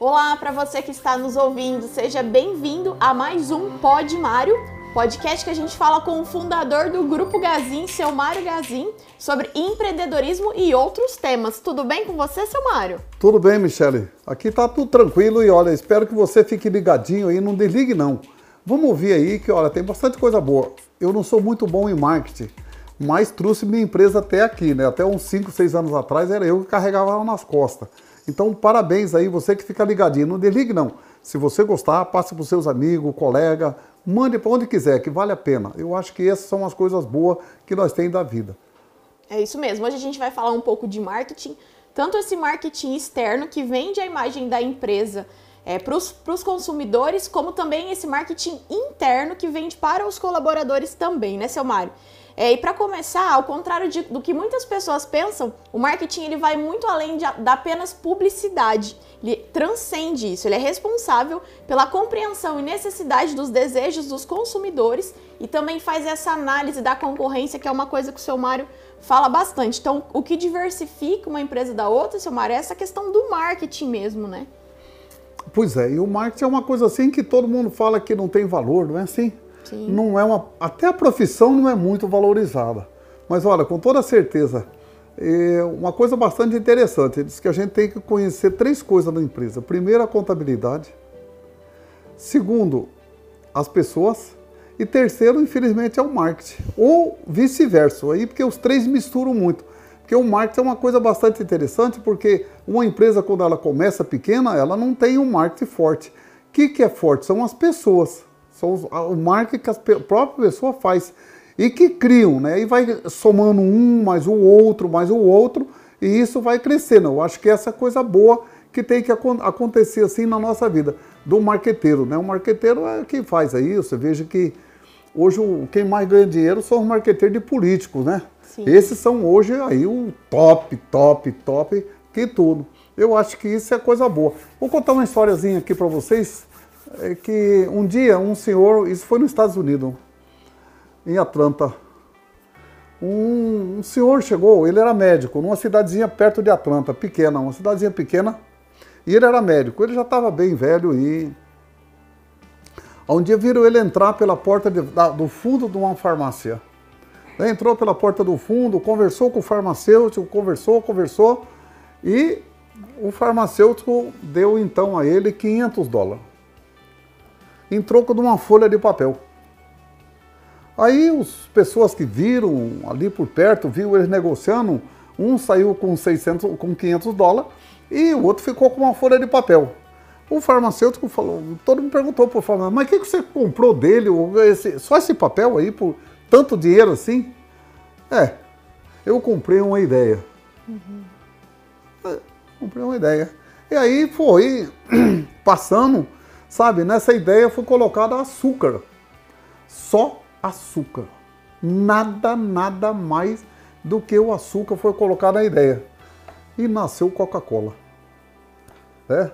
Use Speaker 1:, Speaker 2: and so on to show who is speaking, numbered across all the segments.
Speaker 1: Olá para você que está nos ouvindo, seja bem-vindo a mais um Pod Mário, podcast que a gente fala com o fundador do Grupo Gazin, seu Mário Gazin, sobre empreendedorismo e outros temas. Tudo bem com você, seu Mário?
Speaker 2: Tudo bem, Michele. Aqui tá tudo tranquilo e olha, espero que você fique ligadinho aí, não desligue não. Vamos ouvir aí que, olha, tem bastante coisa boa. Eu não sou muito bom em marketing, mas trouxe minha empresa até aqui, né? Até uns 5, 6 anos atrás era eu que carregava ela nas costas. Então, parabéns aí, você que fica ligadinho. Não desligue não. Se você gostar, passe para os seus amigos, colega, mande para onde quiser, que vale a pena. Eu acho que essas são as coisas boas que nós temos da vida.
Speaker 1: É isso mesmo. Hoje a gente vai falar um pouco de marketing, tanto esse marketing externo que vende a imagem da empresa é, para os consumidores, como também esse marketing interno que vende para os colaboradores também, né, seu Mário? É, e para começar, ao contrário de, do que muitas pessoas pensam, o marketing ele vai muito além de, da apenas publicidade. Ele transcende isso, ele é responsável pela compreensão e necessidade dos desejos dos consumidores e também faz essa análise da concorrência, que é uma coisa que o seu Mário fala bastante. Então, o que diversifica uma empresa da outra, seu Mário, é essa questão do marketing mesmo, né?
Speaker 2: Pois é, e o marketing é uma coisa assim que todo mundo fala que não tem valor, não é assim? Sim. Não é uma, até a profissão não é muito valorizada. Mas olha, com toda certeza, é uma coisa bastante interessante, diz que a gente tem que conhecer três coisas da empresa. Primeiro, a contabilidade. Segundo, as pessoas. E terceiro, infelizmente, é o marketing. Ou vice-versa, aí porque os três misturam muito. Porque o marketing é uma coisa bastante interessante, porque uma empresa, quando ela começa pequena, ela não tem um marketing forte. O que, que é forte? São as pessoas. São os, o marketing que a própria pessoa faz. E que criam, né? E vai somando um, mais o outro, mais o outro, e isso vai crescendo. Eu acho que essa é a coisa boa que tem que acontecer assim na nossa vida, do marqueteiro, né? O marqueteiro é quem faz aí, você veja que hoje quem mais ganha dinheiro são os marqueteiros de políticos, né? Sim. Esses são hoje aí o top, top, top que tudo. Eu acho que isso é coisa boa. Vou contar uma historiazinha aqui para vocês. É que um dia um senhor, isso foi nos Estados Unidos, em Atlanta, um, um, senhor chegou, ele era médico, numa cidadezinha perto de Atlanta, pequena, uma cidadezinha pequena, e ele era médico. Ele já estava bem velho e. Um dia viram ele entrar pela porta de, da, do fundo de uma farmácia entrou pela porta do fundo, conversou com o farmacêutico, conversou, conversou e o farmacêutico deu então a ele 500 dólares em troco de uma folha de papel. Aí as pessoas que viram ali por perto, viu eles negociando, um saiu com 600, com 500 dólares e o outro ficou com uma folha de papel. O farmacêutico falou, todo mundo perguntou para o farmacêutico, mas o que, que você comprou dele, esse, só esse papel aí por tanto dinheiro assim? É, eu comprei uma ideia. Uhum. É, comprei uma ideia. E aí foi passando, sabe, nessa ideia foi colocado açúcar. Só açúcar. Nada, nada mais do que o açúcar foi colocado na ideia. E nasceu Coca-Cola. É,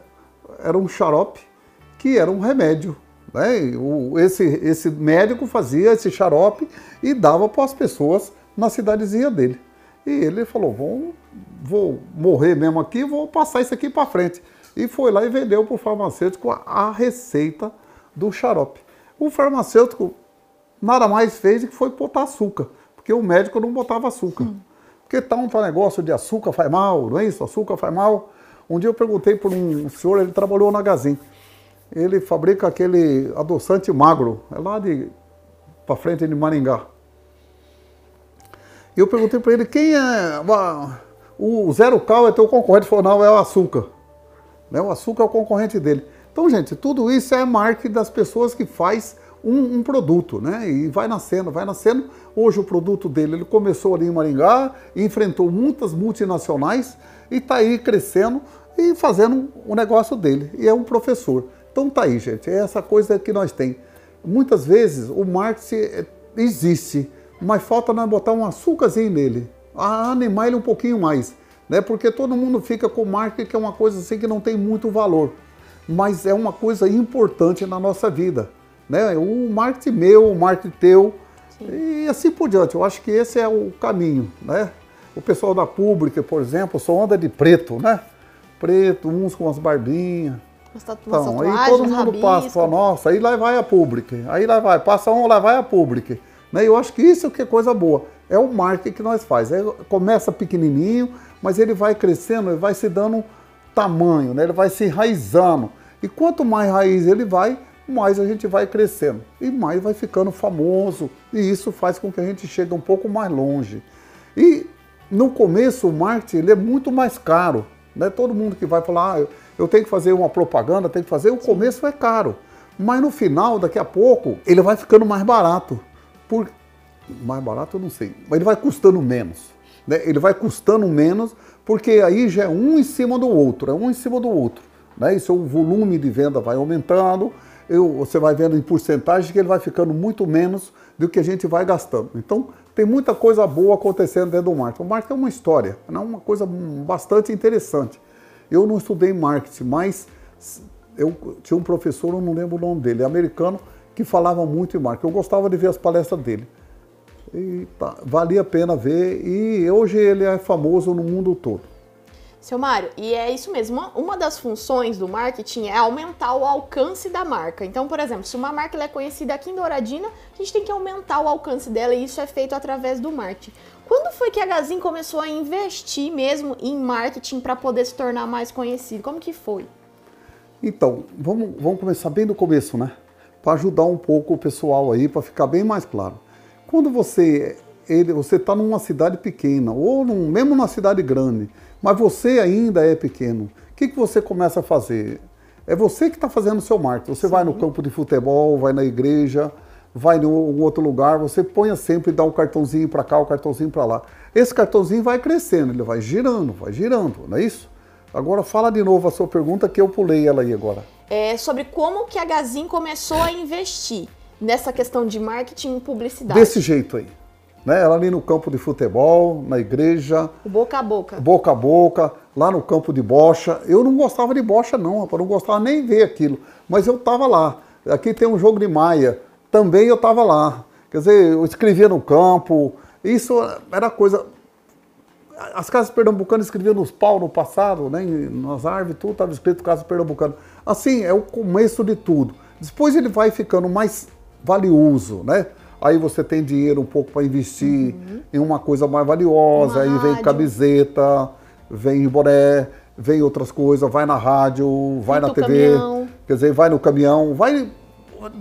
Speaker 2: era um xarope que era um remédio né? O, esse, esse médico fazia esse xarope e dava para as pessoas na cidadezinha dele. E ele falou: vou, vou morrer mesmo aqui, vou passar isso aqui para frente. E foi lá e vendeu para o farmacêutico a receita do xarope. O farmacêutico nada mais fez do que foi botar açúcar, porque o médico não botava açúcar. Hum. Porque tá um negócio de açúcar faz mal, não é isso? Açúcar faz mal. Um dia eu perguntei para um senhor, ele trabalhou na Gazin ele fabrica aquele adoçante magro, é lá de para frente de Maringá. E eu perguntei para ele quem é o Zero Cal é teu concorrente, ele falou não é o açúcar, né? O açúcar é o concorrente dele. Então, gente, tudo isso é marketing das pessoas que faz um, um, produto, né? E vai nascendo, vai nascendo. Hoje o produto dele, ele começou ali em Maringá, enfrentou muitas multinacionais e está aí crescendo e fazendo o negócio dele. E é um professor. Então tá aí, gente, é essa coisa que nós tem. Muitas vezes o marketing existe, mas falta nós botar um açúcarzinho nele, animar ele um pouquinho mais, né? Porque todo mundo fica com marketing que é uma coisa assim que não tem muito valor, mas é uma coisa importante na nossa vida, né? O marketing meu, o marketing teu Sim. e assim por diante. Eu acho que esse é o caminho, né? O pessoal da pública, por exemplo, só anda de preto, né? Preto, uns com as barbinhas, Então, aí todo mundo rabisco. passa, fala, nossa, aí lá vai a Public, aí lá vai, passa um, lá vai a Public. Né? Eu acho que isso é que é coisa boa. É o marketing que nós faz. É, começa pequenininho, mas ele vai crescendo, ele vai se dando tamanho, né? ele vai se enraizando. E quanto mais raiz ele vai, mais a gente vai crescendo e mais vai ficando famoso. E isso faz com que a gente chegue um pouco mais longe. E no começo o marketing ele é muito mais caro. Né? Todo mundo que vai falar, ah, eu tenho que fazer uma propaganda, tenho que fazer, o começo é caro. Mas no final, daqui a pouco, ele vai ficando mais barato. Por... Mais barato eu não sei, mas ele vai custando menos. Né? Ele vai custando menos, porque aí já é um em cima do outro, é um em cima do outro. Né? Isso, o volume de venda vai aumentando, eu, você vai vendo em porcentagem que ele vai ficando muito menos do que a gente vai gastando. Então, tem muita coisa boa acontecendo dentro do marketing. O marketing é uma história, é uma coisa bastante interessante. Eu não estudei marketing, mas eu tinha um professor, eu não lembro o nome dele, americano, que falava muito em marketing. Eu gostava de ver as palestras dele. E tá, valia a pena ver e hoje ele é famoso no mundo todo.
Speaker 1: Seu Mário, e é isso mesmo. Uma, uma, das funções do marketing é aumentar o alcance da marca. Então, por exemplo, se uma marca é conhecida aqui em Douradina, a gente tem que aumentar o alcance dela e isso é feito através do marketing. Quando foi que a Gazin começou a investir mesmo em marketing para poder se tornar mais conhecido? Como que foi?
Speaker 2: Então, vamos, vamos começar bem do começo, né? Para ajudar um pouco o pessoal aí, para ficar bem mais claro. Quando você ele, você está numa cidade pequena, ou num, mesmo numa cidade grande, mas você ainda é pequeno, o que, que você começa a fazer? É você que está fazendo o seu marketing. Você Sim. vai no campo de futebol, vai na igreja, vai em algum outro lugar, você põe sempre e dá um cartãozinho para cá, um cartãozinho para lá. Esse cartãozinho vai crescendo, ele vai girando, vai girando, não é isso? Agora fala de novo a sua pergunta que eu pulei ela aí agora.
Speaker 1: É sobre como que a Gazin começou a investir nessa questão de marketing e publicidade.
Speaker 2: Desse jeito aí né? Ela ali no campo de futebol, na igreja.
Speaker 1: Boca a boca.
Speaker 2: Boca a boca, lá no campo de bocha. Eu não gostava de bocha não, rapaz, não gostava nem ver aquilo. Mas eu estava lá. Aqui tem um jogo de maia, também eu estava lá. Quer dizer, eu escrevia no campo, isso era coisa... As casas pernambucanas escreviam nos pau no passado, né? nas árvores, tudo estava escrito casa pernambucana. Assim, é o começo de tudo. Depois ele vai ficando mais valioso, né? Aí você tem dinheiro um pouco para investir uhum. em uma coisa mais valiosa, uma aí rádio. vem camiseta, vem boné, vem outras coisas, vai na rádio, vai na TV, caminhão. quer dizer, vai no caminhão, vai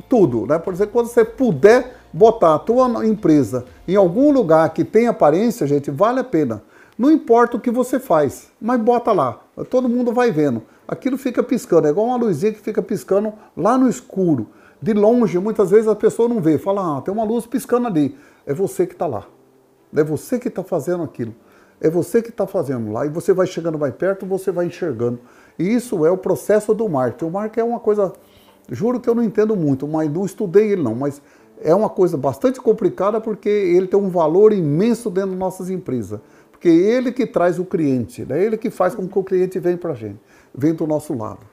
Speaker 2: tudo, né? Por exemplo, quando você puder botar a tua empresa em algum lugar que tem aparência, gente, vale a pena. Não importa o que você faz, mas bota lá. Todo mundo vai vendo. Aquilo fica piscando, é igual uma luzinha que fica piscando lá no escuro de longe, muitas vezes a pessoa não vê, fala, ah, tem uma luz piscando ali. É você que está lá. É você que está fazendo aquilo. É você que está fazendo lá. E você vai chegando mais perto, você vai enxergando. E isso é o processo do marketing. O marketing é uma coisa, juro que eu não entendo muito, mas não estudei ele não, mas é uma coisa bastante complicada porque ele tem um valor imenso dentro das nossas empresas. Porque é ele que traz o cliente, é ele que faz com que o cliente venha para a gente, venha do nosso lado.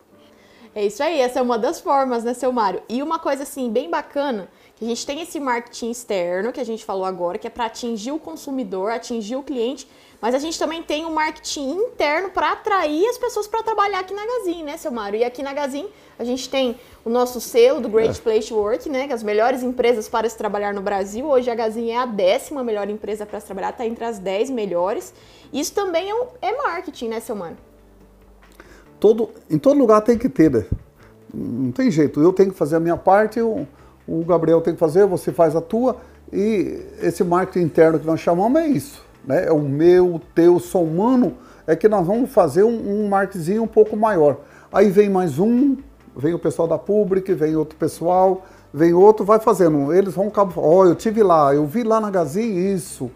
Speaker 1: É isso aí, essa é uma das formas, né, seu Mário? E uma coisa assim, bem bacana, que a gente tem esse marketing externo, que a gente falou agora, que é para atingir o consumidor, atingir o cliente, mas a gente também tem um marketing interno para atrair as pessoas para trabalhar aqui na Gazin, né, seu Mário? E aqui na Gazin a gente tem o nosso selo do Great é. Place to Work, né, que é as melhores empresas para se trabalhar no Brasil. Hoje a Gazin é a décima melhor empresa para se trabalhar, está entre as dez melhores. Isso também é, um, é marketing, né, seu Mário?
Speaker 2: Todo, em todo lugar tem que ter, né? Não tem jeito. Eu tenho que fazer a minha parte, o, o Gabriel tem que fazer, você faz a tua. E esse marketing interno que nós chamamos é isso. Né? É o meu, o teu, somando, é que nós vamos fazer um, um marketing um pouco maior. Aí vem mais um, vem o pessoal da Public, vem outro pessoal, vem outro, vai fazendo. Eles vão ó, oh, eu tive lá, eu vi lá na Gazin isso.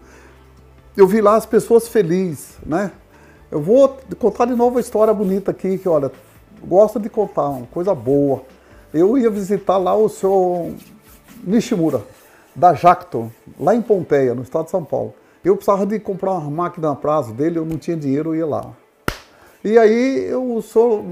Speaker 2: Eu vi lá as pessoas felizes, né? Eu vou contar de novo a história bonita aqui, que olha, gosto de contar, uma coisa boa. Eu ia visitar lá o senhor Nishimura, da Jacto, lá em Pompeia, no estado de São Paulo. Eu precisava de comprar uma máquina a prazo dele, eu não tinha dinheiro, eu ia lá. E aí eu sou,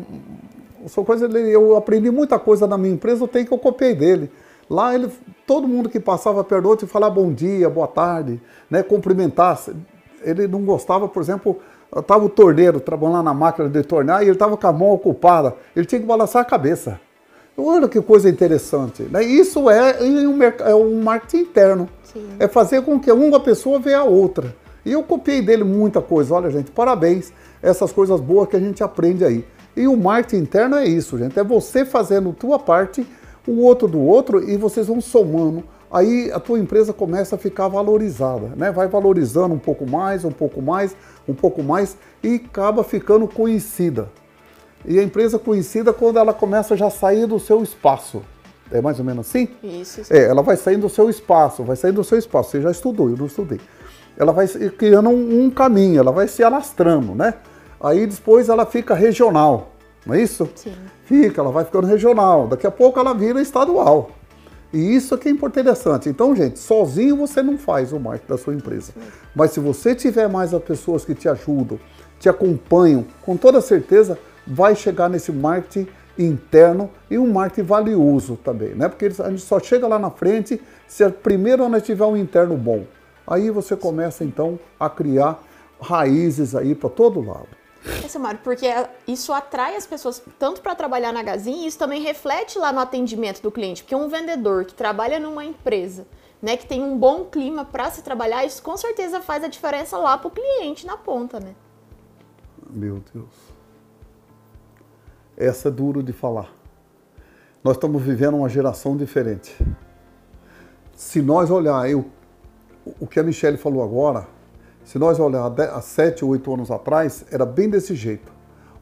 Speaker 2: sou coisa, eu aprendi muita coisa na minha empresa, eu tenho que eu copiei dele. Lá ele, todo mundo que passava perto outro falava bom dia, boa tarde, né, cumprimentar. Ele não gostava, por exemplo, Estava o torneiro trabalhando na máquina de tornear e ele estava com a mão ocupada. Ele tinha que balançar a cabeça. Olha que coisa interessante. Né? Isso é um, é um marketing interno. Sim. É fazer com que uma pessoa veja a outra. E eu copiei dele muita coisa. Olha, gente, parabéns. Essas coisas boas que a gente aprende aí. E o marketing interno é isso, gente. É você fazendo a tua parte, o outro do outro, e vocês vão somando. Aí a tua empresa começa a ficar valorizada, né? Vai valorizando um pouco mais, um pouco mais, um pouco mais e acaba ficando conhecida. E a empresa conhecida quando ela começa já a sair do seu espaço. É mais ou menos assim?
Speaker 1: Isso.
Speaker 2: É, ela vai saindo do seu espaço, vai saindo do seu espaço. Você já estudou, eu não estudei. Ela vai criando um, um caminho, ela vai se alastrando, né? Aí depois ela fica regional, não é isso?
Speaker 1: Sim.
Speaker 2: Fica, ela vai ficando regional. Daqui a pouco ela vira estadual. E isso aqui é interessante. Então, gente, sozinho você não faz o marketing da sua empresa. Mas se você tiver mais as pessoas que te ajudam, te acompanham, com toda certeza vai chegar nesse marketing interno e um marketing valioso também, né? Porque a gente só chega lá na frente se primeiro nós tiver um interno bom. Aí você começa então a criar raízes aí para todo lado.
Speaker 1: É, Mário, porque isso atrai as pessoas tanto para trabalhar na Gazin e isso também reflete lá no atendimento do cliente. Porque um vendedor que trabalha numa empresa, né, que tem um bom clima para se trabalhar, isso com certeza faz a diferença lá para o cliente na ponta, né?
Speaker 2: Meu Deus. Essa é duro de falar. Nós estamos vivendo uma geração diferente. Se nós olhar eu, o que a Michelle falou agora, se nós olhar há sete, oito anos atrás, era bem desse jeito.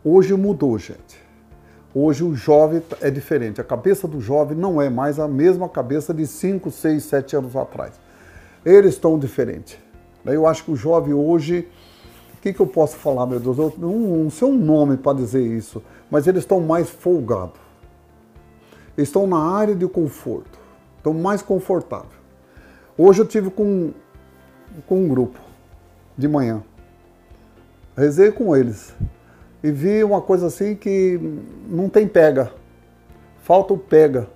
Speaker 2: Hoje mudou, gente. Hoje o jovem é diferente. A cabeça do jovem não é mais a mesma cabeça de 5, 6, 7 anos atrás. Eles estão diferentes. Eu acho que o jovem hoje. O que, que eu posso falar, meu Deus? Eu não, sei um nome para dizer isso, mas eles estão mais folgados. Estão na área de conforto. Estão mais confortáveis. Hoje eu tive com, com um grupo de manhã. Rezei com eles e vi uma coisa assim que não tem pega, falta o pega.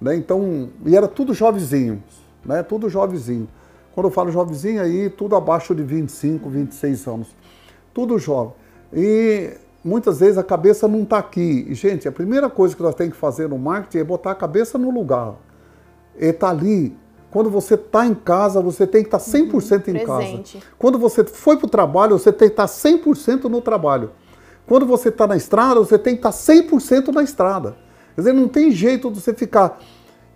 Speaker 2: Né? Então, e era tudo jovenzinho, né? tudo jovenzinho. Quando eu falo jovenzinho, aí tudo abaixo de 25, 26 anos. Tudo jovem. E muitas vezes a cabeça não está aqui. E, gente, a primeira coisa que nós temos que fazer no marketing é botar a cabeça no lugar. E tá ali quando você está em casa, você tem que estar tá 100% uhum, em presente. casa. Quando você foi para o trabalho, você tem que estar tá 100% no trabalho. Quando você está na estrada, você tem que estar tá 100% na estrada. Quer dizer, não tem jeito de você ficar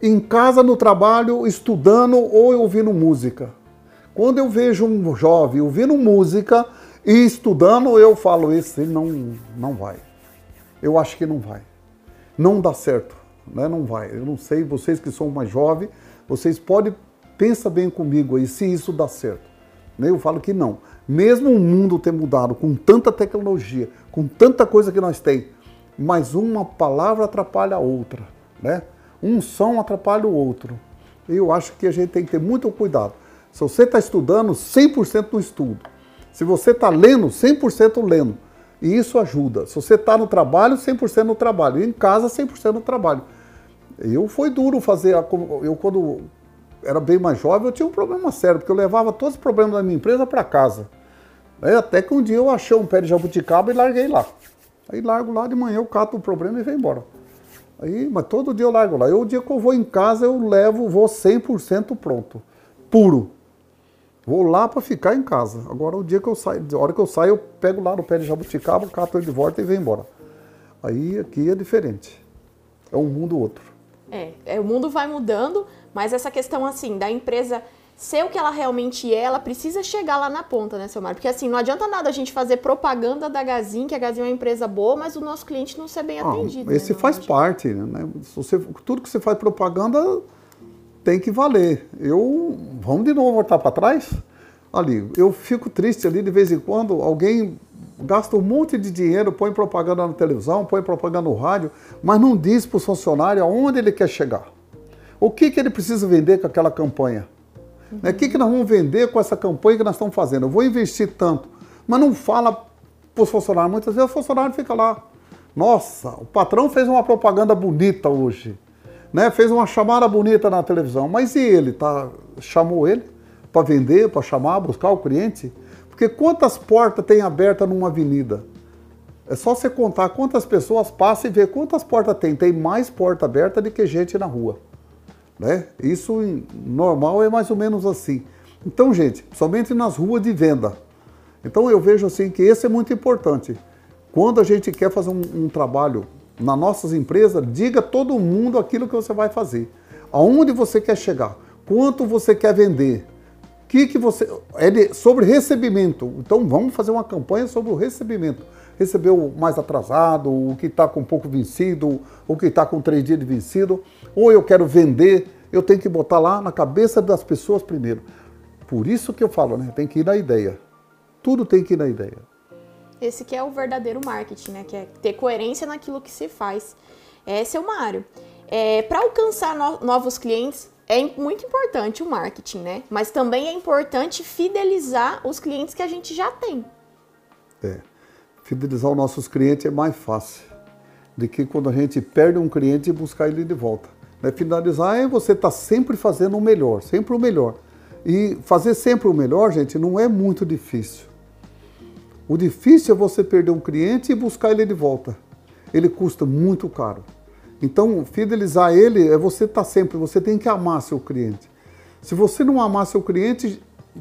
Speaker 2: em casa, no trabalho, estudando ou ouvindo música. Quando eu vejo um jovem ouvindo música e estudando, eu falo, esse não, não vai. Eu acho que não vai. Não dá certo, né? não vai. Eu não sei, vocês que são mais jovens, vocês podem, pensa bem comigo aí, se isso dá certo. Né? Eu falo que não. Mesmo o mundo ter mudado com tanta tecnologia, com tanta coisa que nós temos, mas uma palavra atrapalha a outra, né? Um som atrapalha o outro. Eu acho que a gente tem que ter muito cuidado. Se você está estudando, 100% no estudo. Se você está lendo, 100% lendo. E isso ajuda. Se você está no trabalho, 100% no trabalho. E em casa, 100% no trabalho. Eu foi duro fazer. A, eu, quando era bem mais jovem, eu tinha um problema sério, porque eu levava todos os problemas da minha empresa para casa. Aí, até que um dia eu achei um pé de jabuticaba e larguei lá. Aí largo lá de manhã, eu cato o problema e venho embora. Aí, mas todo dia eu largo lá. E o dia que eu vou em casa, eu levo, vou 100% pronto, puro. Vou lá para ficar em casa. Agora, o dia que eu saio, a hora que eu saio, eu pego lá no pé de jabuticaba, cato ele de volta e venho embora. Aí aqui é diferente. É um mundo outro.
Speaker 1: É, é, o mundo vai mudando, mas essa questão assim da empresa ser o que ela realmente é, ela precisa chegar lá na ponta, né, seu Mário? Porque assim, não adianta nada a gente fazer propaganda da Gazin, que a Gazin é uma empresa boa, mas o nosso cliente não ser bem ah, atendido.
Speaker 2: Esse
Speaker 1: né,
Speaker 2: faz parte, né? Você, tudo que você faz propaganda tem que valer. Eu, vamos de novo voltar para trás? Ali, eu fico triste ali de vez em quando alguém gasta um monte de dinheiro, põe propaganda na televisão, põe propaganda no rádio, mas não diz para o funcionário aonde ele quer chegar. O que, que ele precisa vender com aquela campanha? Uhum. O que, que nós vamos vender com essa campanha que nós estamos fazendo? Eu vou investir tanto, mas não fala para os funcionários. Muitas vezes o funcionário fica lá. Nossa, o patrão fez uma propaganda bonita hoje. Né? Fez uma chamada bonita na televisão. Mas e ele? Tá, chamou ele para vender, para chamar, buscar o cliente? Porque quantas portas tem aberta numa avenida? É só você contar quantas pessoas passam e ver quantas portas tem. Tem mais porta aberta do que gente na rua. Né? Isso normal é mais ou menos assim. Então, gente, somente nas ruas de venda. Então eu vejo assim que esse é muito importante. Quando a gente quer fazer um, um trabalho nas nossas empresas, diga todo mundo aquilo que você vai fazer. Aonde você quer chegar, quanto você quer vender, que que você é de, sobre recebimento. Então vamos fazer uma campanha sobre o recebimento. Recebeu mais atrasado, o que está com pouco vencido, o que está com três dias de vencido, ou eu quero vender, eu tenho que botar lá na cabeça das pessoas primeiro. Por isso que eu falo, né? Tem que ir na ideia. Tudo tem que ir na ideia.
Speaker 1: Esse que é o verdadeiro marketing, né? Que é ter coerência naquilo que se faz. Esse é o Mário. É, Para alcançar no novos clientes, é muito importante o marketing, né? Mas também é importante fidelizar os clientes que a gente já tem.
Speaker 2: É. Fidelizar os nossos clientes é mais fácil do que quando a gente perde um cliente e buscar ele de volta. Né? Finalizar é você estar tá sempre fazendo o melhor, sempre o melhor. E fazer sempre o melhor, gente, não é muito difícil. O difícil é você perder um cliente e buscar ele de volta. Ele custa muito caro. Então, fidelizar ele é você estar tá sempre, você tem que amar seu cliente. Se você não amar seu cliente,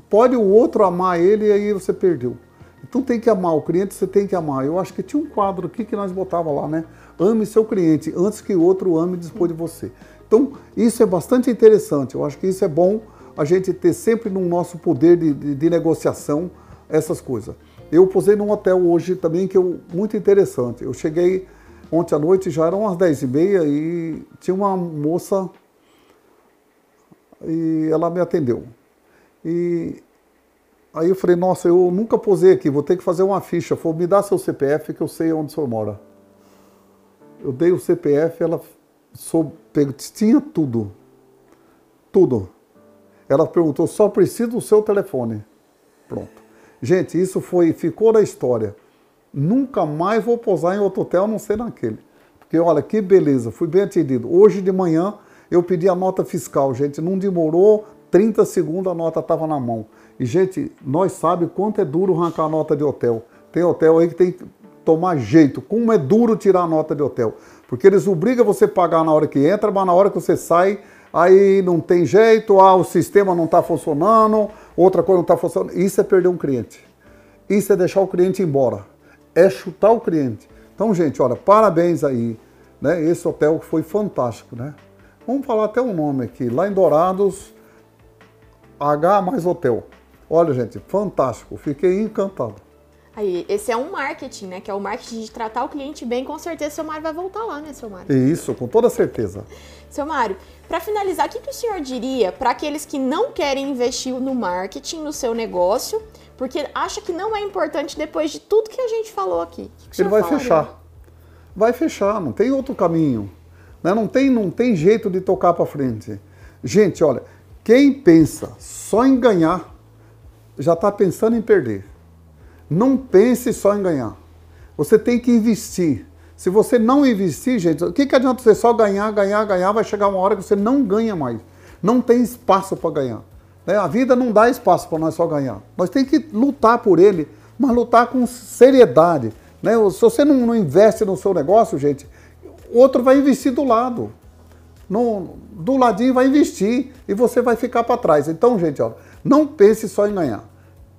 Speaker 2: pode o outro amar ele e aí você perdeu. Então tem que amar o cliente, você tem que amar. Eu acho que tinha um quadro aqui que nós botava lá, né? Ame seu cliente antes que o outro ame depois de você. Então, isso é bastante interessante. Eu acho que isso é bom a gente ter sempre no nosso poder de, de, de negociação essas coisas. Eu posei num hotel hoje também que eu muito interessante. Eu cheguei ontem à noite, já eram umas 10 e meia e tinha uma moça e ela me atendeu. E aí eu falei, nossa, eu nunca posei aqui, vou ter que fazer uma ficha. Falei, me dá seu CPF que eu sei onde o senhor mora. Eu dei o CPF, ela soube, tinha tudo. Tudo. Ela perguntou, só preciso do seu telefone. Pronto. Gente, isso foi, ficou na história. Nunca mais vou posar em outro hotel, a não ser naquele. Porque olha que beleza, fui bem atendido. Hoje de manhã eu pedi a nota fiscal, gente, não demorou 30 segundos a nota estava na mão. E gente, nós sabe quanto é duro arrancar a nota de hotel. Tem hotel aí que tem que tomar jeito. Como é duro tirar a nota de hotel. Porque eles obrigam você a pagar na hora que entra, mas na hora que você sai, aí não tem jeito, ah, o sistema não está funcionando, outra coisa não está funcionando. Isso é perder um cliente. Isso é deixar o cliente embora. É chutar o cliente. Então, gente, olha, parabéns aí. Né? Esse hotel foi fantástico, né? Vamos falar até o um nome aqui. Lá em Dourados, H mais Hotel. Olha, gente, fantástico. Fiquei encantado.
Speaker 1: Aí, esse é um marketing, né? Que é o marketing de tratar o cliente bem. Com certeza, seu Mário vai voltar lá, né, seu Mário?
Speaker 2: Isso, com toda certeza.
Speaker 1: seu Mário, para finalizar, o que, que o senhor diria para aqueles que não querem investir no marketing, no seu negócio, porque acha que não é importante depois de tudo que a gente falou aqui? Que que
Speaker 2: Ele vai falaria? fechar. Vai fechar, não tem outro caminho. Né? Não, tem, não tem jeito de tocar para frente. Gente, olha, quem pensa só em ganhar, já está pensando em perder. Não pense só em ganhar. Você tem que investir. Se você não investir, gente, o que, que adianta você só ganhar, ganhar, ganhar? Vai chegar uma hora que você não ganha mais. Não tem espaço para ganhar. Né? A vida não dá espaço para nós só ganhar. Nós temos que lutar por ele, mas lutar com seriedade. Né? Se você não, não investe no seu negócio, gente, outro vai investir do lado. No, do ladinho vai investir e você vai ficar para trás. Então, gente, ó, não pense só em ganhar.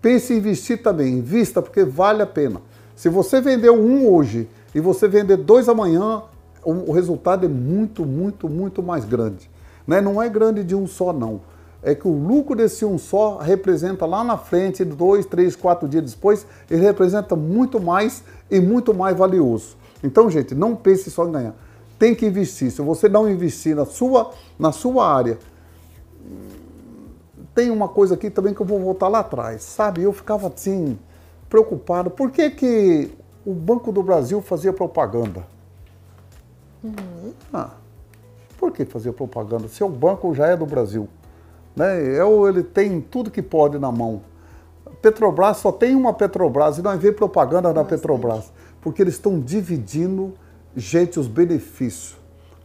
Speaker 2: Pense em investir também, invista porque vale a pena. Se você vendeu um hoje e você vender dois amanhã, o, resultado é muito, muito, muito mais grande. Né? Não é grande de um só, não. É que o lucro desse um só representa lá na frente, dois, três, quatro dias depois, ele representa muito mais e muito mais valioso. Então, gente, não pense só em ganhar. Tem que investir. Se você não investir na sua, na sua área, tem uma coisa aqui também que eu vou voltar lá atrás, sabe? Eu ficava assim, preocupado. Por que, que o Banco do Brasil fazia propaganda? Uhum. Ah, por que fazia propaganda? Se o banco já é do Brasil, né? É, ele tem tudo que pode na mão. Petrobras só tem uma Petrobras e nós vemos propaganda da Petrobras, porque eles estão dividindo, gente, os benefícios,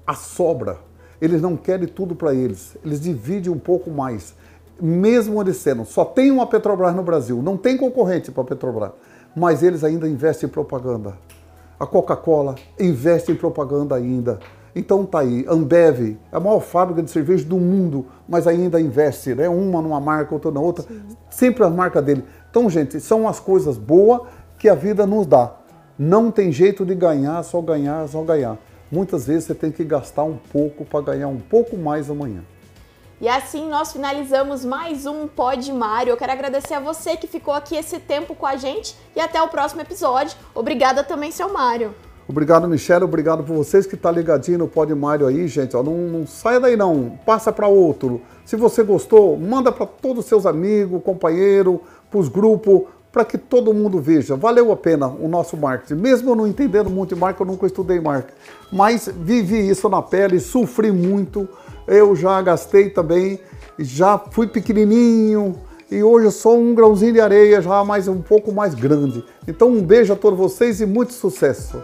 Speaker 2: a sobra. Eles não querem tudo para eles, eles dividem um pouco mais mesmo eles sendo, só tem uma Petrobras no Brasil, não tem concorrente para a Petrobras, mas eles ainda investem em propaganda. A Coca-Cola investe em propaganda ainda. Então tá aí, Ambev, é a maior fábrica de cerveja do mundo, mas ainda investe, né? Uma numa marca, outra na outra, Sim. sempre a marca dele. Então, gente, são as coisas boas que a vida nos dá. Não tem jeito de ganhar, só ganhar, só ganhar. Muitas vezes você tem que gastar um pouco para ganhar um pouco mais amanhã.
Speaker 1: E assim nós finalizamos mais um Pod Mário. Eu quero agradecer a você que ficou aqui esse tempo com a gente e até o próximo episódio. Obrigada também, seu Mário.
Speaker 2: Obrigado, Michelle. Obrigado por vocês que tá ligadinho no Pod Mário aí, gente. Ó, não, não saia daí não, passa para outro. Se você gostou, manda para todos os seus amigos, companheiros, para os grupos, para que todo mundo veja. Valeu a pena o nosso marketing. Mesmo eu não entendendo muito de marketing, eu nunca estudei marketing. Mas vivi isso na pele, sofri muito. Eu já gastei também, já fui pequenininho e hoje eu sou um grãozinho de areia já mais um pouco mais grande. Então um beijo a todos vocês e muito sucesso.